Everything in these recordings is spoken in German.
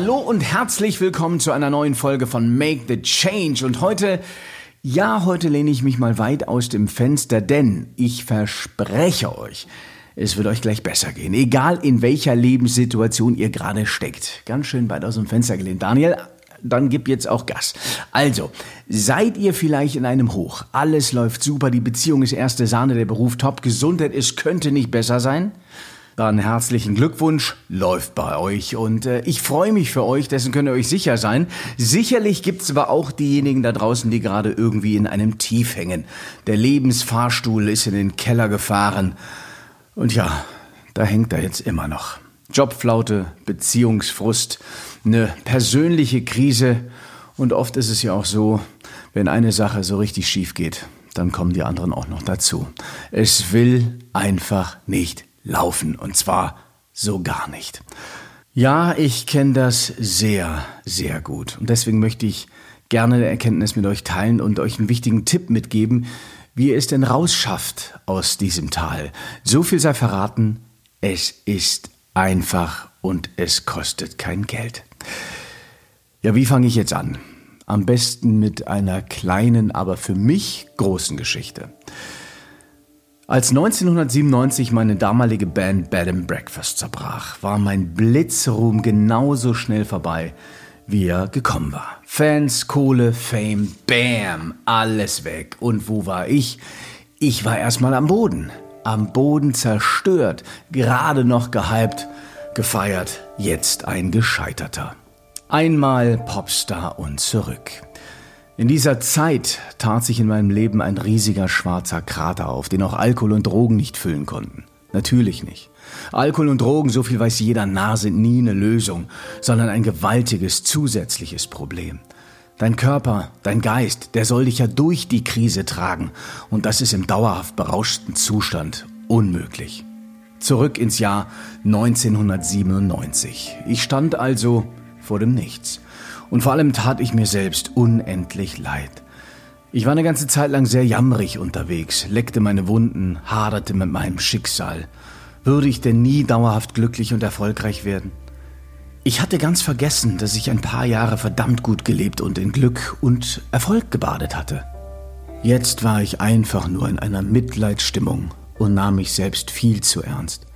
Hallo und herzlich willkommen zu einer neuen Folge von Make the Change. Und heute, ja, heute lehne ich mich mal weit aus dem Fenster, denn ich verspreche euch, es wird euch gleich besser gehen, egal in welcher Lebenssituation ihr gerade steckt. Ganz schön weit aus dem Fenster gelehnt. Daniel, dann gib jetzt auch Gas. Also, seid ihr vielleicht in einem Hoch? Alles läuft super, die Beziehung ist erste Sahne, der Beruf top, Gesundheit ist, könnte nicht besser sein? Dann herzlichen Glückwunsch, läuft bei euch und äh, ich freue mich für euch, dessen könnt ihr euch sicher sein. Sicherlich gibt's aber auch diejenigen da draußen, die gerade irgendwie in einem Tief hängen. Der Lebensfahrstuhl ist in den Keller gefahren und ja, da hängt er jetzt immer noch. Jobflaute, Beziehungsfrust, eine persönliche Krise und oft ist es ja auch so, wenn eine Sache so richtig schief geht, dann kommen die anderen auch noch dazu. Es will einfach nicht laufen und zwar so gar nicht. Ja, ich kenne das sehr, sehr gut und deswegen möchte ich gerne eine Erkenntnis mit euch teilen und euch einen wichtigen Tipp mitgeben, wie ihr es denn rausschafft aus diesem Tal. So viel sei verraten, es ist einfach und es kostet kein Geld. Ja, wie fange ich jetzt an? Am besten mit einer kleinen, aber für mich großen Geschichte. Als 1997 meine damalige Band Bed and Breakfast zerbrach, war mein Blitzruhm genauso schnell vorbei, wie er gekommen war. Fans, Kohle, Fame, Bam, alles weg. Und wo war ich? Ich war erstmal am Boden. Am Boden zerstört, gerade noch gehypt, gefeiert, jetzt ein Gescheiterter. Einmal Popstar und zurück. In dieser Zeit tat sich in meinem Leben ein riesiger schwarzer Krater auf, den auch Alkohol und Drogen nicht füllen konnten. Natürlich nicht. Alkohol und Drogen, so viel weiß jeder Narr, sind nie eine Lösung, sondern ein gewaltiges zusätzliches Problem. Dein Körper, dein Geist, der soll dich ja durch die Krise tragen, und das ist im dauerhaft berauschten Zustand unmöglich. Zurück ins Jahr 1997. Ich stand also vor dem Nichts. Und vor allem tat ich mir selbst unendlich leid. Ich war eine ganze Zeit lang sehr jammerig unterwegs, leckte meine Wunden, haderte mit meinem Schicksal. Würde ich denn nie dauerhaft glücklich und erfolgreich werden? Ich hatte ganz vergessen, dass ich ein paar Jahre verdammt gut gelebt und in Glück und Erfolg gebadet hatte. Jetzt war ich einfach nur in einer Mitleidsstimmung und nahm mich selbst viel zu ernst.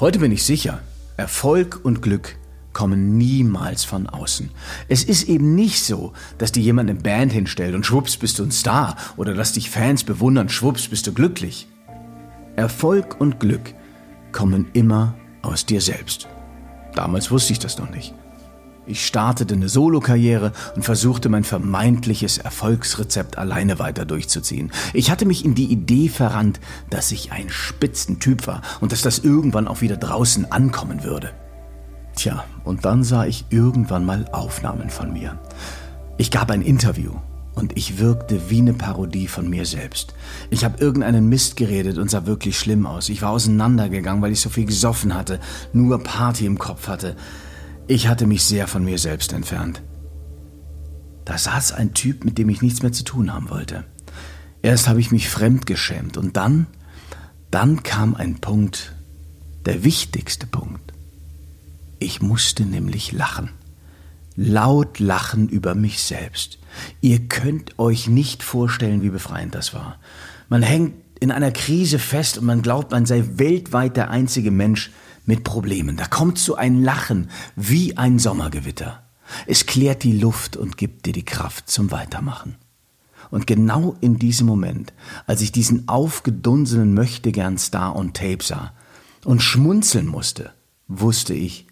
Heute bin ich sicher, Erfolg und Glück kommen niemals von außen. Es ist eben nicht so, dass dir jemand eine Band hinstellt und schwupps bist du ein Star oder dass dich Fans bewundern, schwupps bist du glücklich. Erfolg und Glück kommen immer aus dir selbst. Damals wusste ich das noch nicht. Ich startete eine Solokarriere und versuchte mein vermeintliches Erfolgsrezept alleine weiter durchzuziehen. Ich hatte mich in die Idee verrannt, dass ich ein Spitzentyp war und dass das irgendwann auch wieder draußen ankommen würde. Tja, und dann sah ich irgendwann mal Aufnahmen von mir. Ich gab ein Interview und ich wirkte wie eine Parodie von mir selbst. Ich habe irgendeinen Mist geredet und sah wirklich schlimm aus. Ich war auseinandergegangen, weil ich so viel gesoffen hatte, nur Party im Kopf hatte. Ich hatte mich sehr von mir selbst entfernt. Da saß ein Typ, mit dem ich nichts mehr zu tun haben wollte. Erst habe ich mich fremd geschämt und dann, dann kam ein Punkt, der wichtigste Punkt. Ich musste nämlich lachen. Laut lachen über mich selbst. Ihr könnt euch nicht vorstellen, wie befreiend das war. Man hängt in einer Krise fest und man glaubt, man sei weltweit der einzige Mensch mit Problemen. Da kommt so ein Lachen wie ein Sommergewitter. Es klärt die Luft und gibt dir die Kraft zum Weitermachen. Und genau in diesem Moment, als ich diesen aufgedunsenen Möchtegern Star on Tape sah und schmunzeln musste, wusste ich,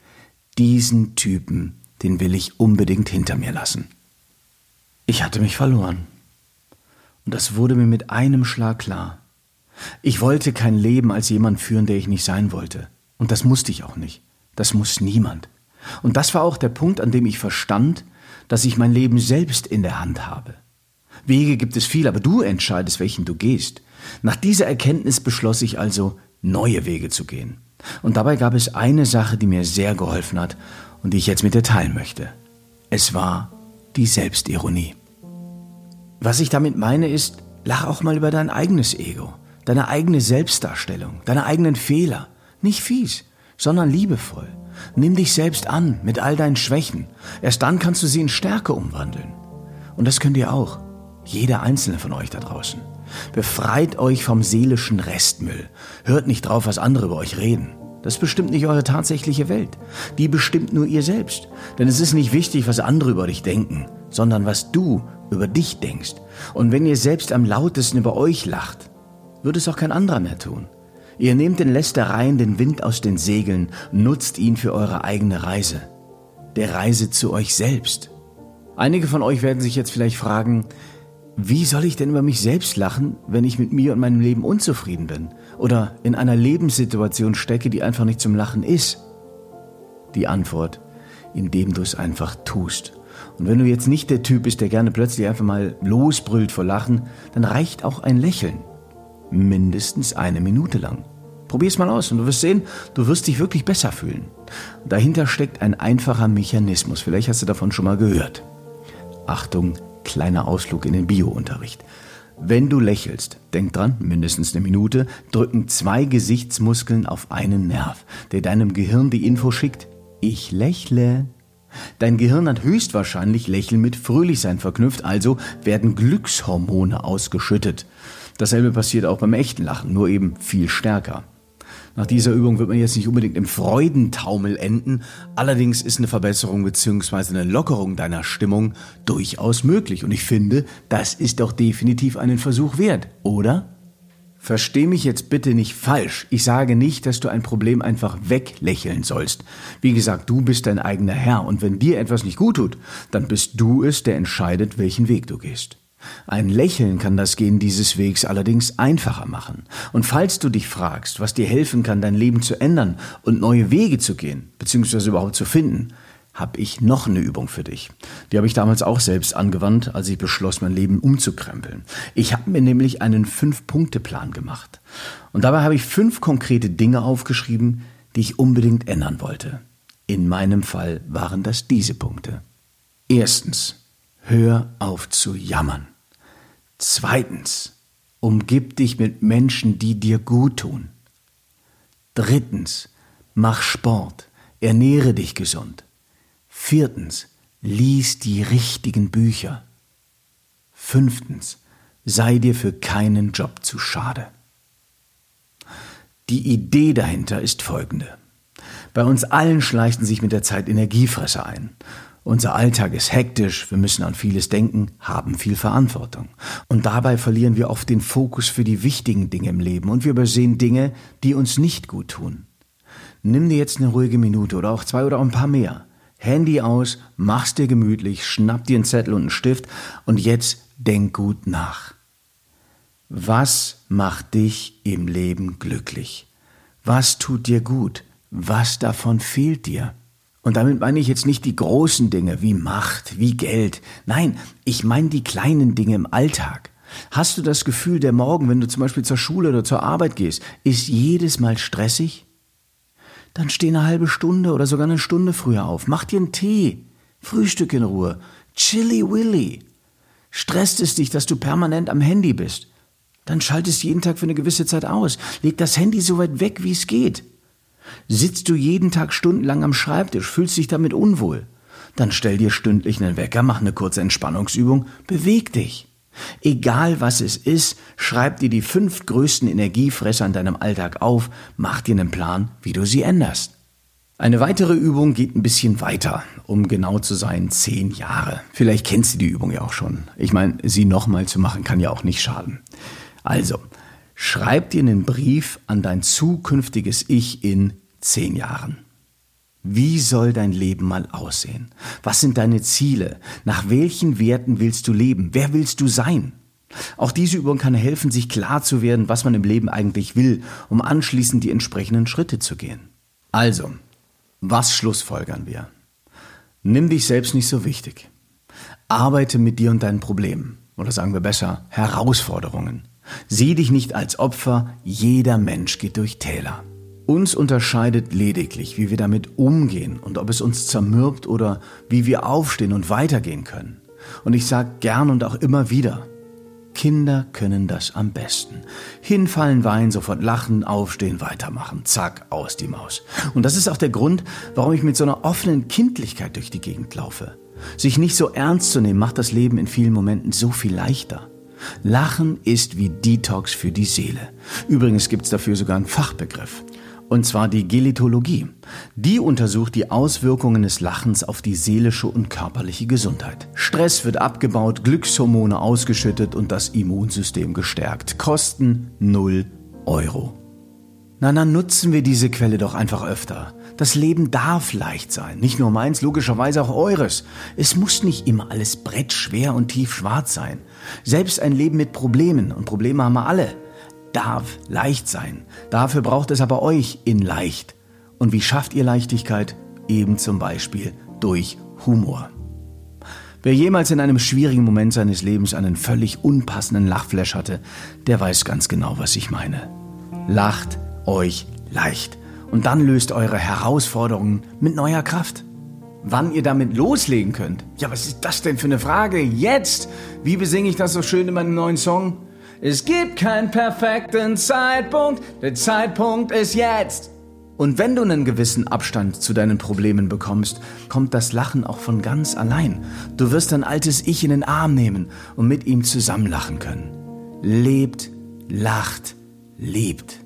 diesen Typen, den will ich unbedingt hinter mir lassen. Ich hatte mich verloren. Und das wurde mir mit einem Schlag klar. Ich wollte kein Leben als jemand führen, der ich nicht sein wollte. Und das musste ich auch nicht. Das muss niemand. Und das war auch der Punkt, an dem ich verstand, dass ich mein Leben selbst in der Hand habe. Wege gibt es viel, aber du entscheidest, welchen du gehst. Nach dieser Erkenntnis beschloss ich also, neue Wege zu gehen. Und dabei gab es eine Sache, die mir sehr geholfen hat und die ich jetzt mit dir teilen möchte. Es war die Selbstironie. Was ich damit meine ist, lach auch mal über dein eigenes Ego, deine eigene Selbstdarstellung, deine eigenen Fehler. Nicht fies, sondern liebevoll. Nimm dich selbst an mit all deinen Schwächen. Erst dann kannst du sie in Stärke umwandeln. Und das könnt ihr auch. Jeder einzelne von euch da draußen. Befreit euch vom seelischen Restmüll. Hört nicht drauf, was andere über euch reden. Das bestimmt nicht eure tatsächliche Welt. Die bestimmt nur ihr selbst. Denn es ist nicht wichtig, was andere über dich denken, sondern was du über dich denkst. Und wenn ihr selbst am lautesten über euch lacht, wird es auch kein anderer mehr tun. Ihr nehmt den Lästereien den Wind aus den Segeln, nutzt ihn für eure eigene Reise. Der Reise zu euch selbst. Einige von euch werden sich jetzt vielleicht fragen, wie soll ich denn über mich selbst lachen, wenn ich mit mir und meinem Leben unzufrieden bin oder in einer Lebenssituation stecke, die einfach nicht zum Lachen ist? Die Antwort, indem du es einfach tust. Und wenn du jetzt nicht der Typ bist, der gerne plötzlich einfach mal losbrüllt vor Lachen, dann reicht auch ein Lächeln. Mindestens eine Minute lang. Probier's mal aus und du wirst sehen, du wirst dich wirklich besser fühlen. Dahinter steckt ein einfacher Mechanismus. Vielleicht hast du davon schon mal gehört. Achtung, kleiner Ausflug in den Biounterricht. Wenn du lächelst, denk dran, mindestens eine Minute, drücken zwei Gesichtsmuskeln auf einen Nerv, der deinem Gehirn die Info schickt, ich lächle. Dein Gehirn hat höchstwahrscheinlich Lächeln mit Fröhlichsein verknüpft, also werden Glückshormone ausgeschüttet. Dasselbe passiert auch beim echten Lachen, nur eben viel stärker. Nach dieser Übung wird man jetzt nicht unbedingt im Freudentaumel enden, allerdings ist eine Verbesserung bzw. eine Lockerung deiner Stimmung durchaus möglich und ich finde, das ist doch definitiv einen Versuch wert, oder? Versteh mich jetzt bitte nicht falsch. Ich sage nicht, dass du ein Problem einfach weglächeln sollst. Wie gesagt, du bist dein eigener Herr und wenn dir etwas nicht gut tut, dann bist du es, der entscheidet, welchen Weg du gehst. Ein Lächeln kann das Gehen dieses Wegs allerdings einfacher machen. Und falls du dich fragst, was dir helfen kann, dein Leben zu ändern und neue Wege zu gehen, beziehungsweise überhaupt zu finden, habe ich noch eine Übung für dich. Die habe ich damals auch selbst angewandt, als ich beschloss, mein Leben umzukrempeln. Ich habe mir nämlich einen Fünf-Punkte-Plan gemacht. Und dabei habe ich fünf konkrete Dinge aufgeschrieben, die ich unbedingt ändern wollte. In meinem Fall waren das diese Punkte. Erstens, hör auf zu jammern. Zweitens, umgib dich mit Menschen, die dir gut tun. Drittens, mach Sport, ernähre dich gesund. Viertens, lies die richtigen Bücher. Fünftens, sei dir für keinen Job zu schade. Die Idee dahinter ist folgende. Bei uns allen schleichen sich mit der Zeit Energiefresser ein. Unser Alltag ist hektisch, wir müssen an vieles denken, haben viel Verantwortung. Und dabei verlieren wir oft den Fokus für die wichtigen Dinge im Leben und wir übersehen Dinge, die uns nicht gut tun. Nimm dir jetzt eine ruhige Minute oder auch zwei oder auch ein paar mehr. Handy aus, mach's dir gemütlich, schnapp dir einen Zettel und einen Stift und jetzt denk gut nach. Was macht dich im Leben glücklich? Was tut dir gut? Was davon fehlt dir? Und damit meine ich jetzt nicht die großen Dinge wie Macht, wie Geld. Nein, ich meine die kleinen Dinge im Alltag. Hast du das Gefühl, der Morgen, wenn du zum Beispiel zur Schule oder zur Arbeit gehst, ist jedes Mal stressig? Dann steh eine halbe Stunde oder sogar eine Stunde früher auf. Mach dir einen Tee. Frühstück in Ruhe. Chilly Willy. Stresst es dich, dass du permanent am Handy bist? Dann schalt es jeden Tag für eine gewisse Zeit aus. Leg das Handy so weit weg, wie es geht. Sitzt du jeden Tag stundenlang am Schreibtisch, fühlst dich damit unwohl? Dann stell dir stündlich einen Wecker, mach eine kurze Entspannungsübung, beweg dich. Egal was es ist, schreib dir die fünf größten Energiefresser in deinem Alltag auf, mach dir einen Plan, wie du sie änderst. Eine weitere Übung geht ein bisschen weiter, um genau zu sein, zehn Jahre. Vielleicht kennst du die Übung ja auch schon. Ich meine, sie nochmal zu machen kann ja auch nicht schaden. Also, Schreib dir einen Brief an dein zukünftiges Ich in zehn Jahren. Wie soll dein Leben mal aussehen? Was sind deine Ziele? Nach welchen Werten willst du leben? Wer willst du sein? Auch diese Übung kann helfen, sich klar zu werden, was man im Leben eigentlich will, um anschließend die entsprechenden Schritte zu gehen. Also, was schlussfolgern wir? Nimm dich selbst nicht so wichtig. Arbeite mit dir und deinen Problemen. Oder sagen wir besser, Herausforderungen. Sieh dich nicht als Opfer, jeder Mensch geht durch Täler. Uns unterscheidet lediglich, wie wir damit umgehen und ob es uns zermürbt oder wie wir aufstehen und weitergehen können. Und ich sage gern und auch immer wieder, Kinder können das am besten. Hinfallen, weinen, sofort lachen, aufstehen, weitermachen. Zack, aus die Maus. Und das ist auch der Grund, warum ich mit so einer offenen Kindlichkeit durch die Gegend laufe. Sich nicht so ernst zu nehmen, macht das Leben in vielen Momenten so viel leichter. Lachen ist wie Detox für die Seele. Übrigens gibt's dafür sogar einen Fachbegriff und zwar die Gelitologie. Die untersucht die Auswirkungen des Lachens auf die seelische und körperliche Gesundheit. Stress wird abgebaut, Glückshormone ausgeschüttet und das Immunsystem gestärkt. Kosten 0 Euro. Na, dann nutzen wir diese Quelle doch einfach öfter. Das Leben darf leicht sein. Nicht nur meins, logischerweise auch eures. Es muss nicht immer alles brettschwer und tiefschwarz sein. Selbst ein Leben mit Problemen, und Probleme haben wir alle, darf leicht sein. Dafür braucht es aber euch in leicht. Und wie schafft ihr Leichtigkeit? Eben zum Beispiel durch Humor. Wer jemals in einem schwierigen Moment seines Lebens einen völlig unpassenden Lachflash hatte, der weiß ganz genau, was ich meine. Lacht euch leicht und dann löst eure Herausforderungen mit neuer Kraft. Wann ihr damit loslegen könnt? Ja, was ist das denn für eine Frage? Jetzt! Wie besinge ich das so schön in meinem neuen Song? Es gibt keinen perfekten Zeitpunkt, der Zeitpunkt ist jetzt. Und wenn du einen gewissen Abstand zu deinen Problemen bekommst, kommt das Lachen auch von ganz allein. Du wirst dein altes Ich in den Arm nehmen und mit ihm zusammen lachen können. Lebt, lacht, liebt.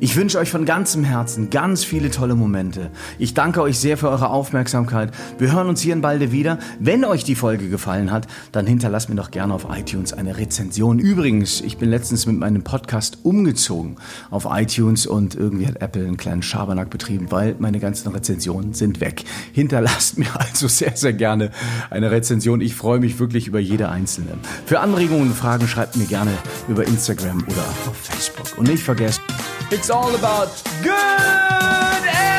Ich wünsche euch von ganzem Herzen ganz viele tolle Momente. Ich danke euch sehr für eure Aufmerksamkeit. Wir hören uns hier in Balde wieder. Wenn euch die Folge gefallen hat, dann hinterlasst mir doch gerne auf iTunes eine Rezension. Übrigens, ich bin letztens mit meinem Podcast umgezogen auf iTunes und irgendwie hat Apple einen kleinen Schabernack betrieben, weil meine ganzen Rezensionen sind weg. Hinterlasst mir also sehr, sehr gerne eine Rezension. Ich freue mich wirklich über jede einzelne. Für Anregungen und Fragen schreibt mir gerne über Instagram oder auf Facebook. Und nicht vergesst, It's all about good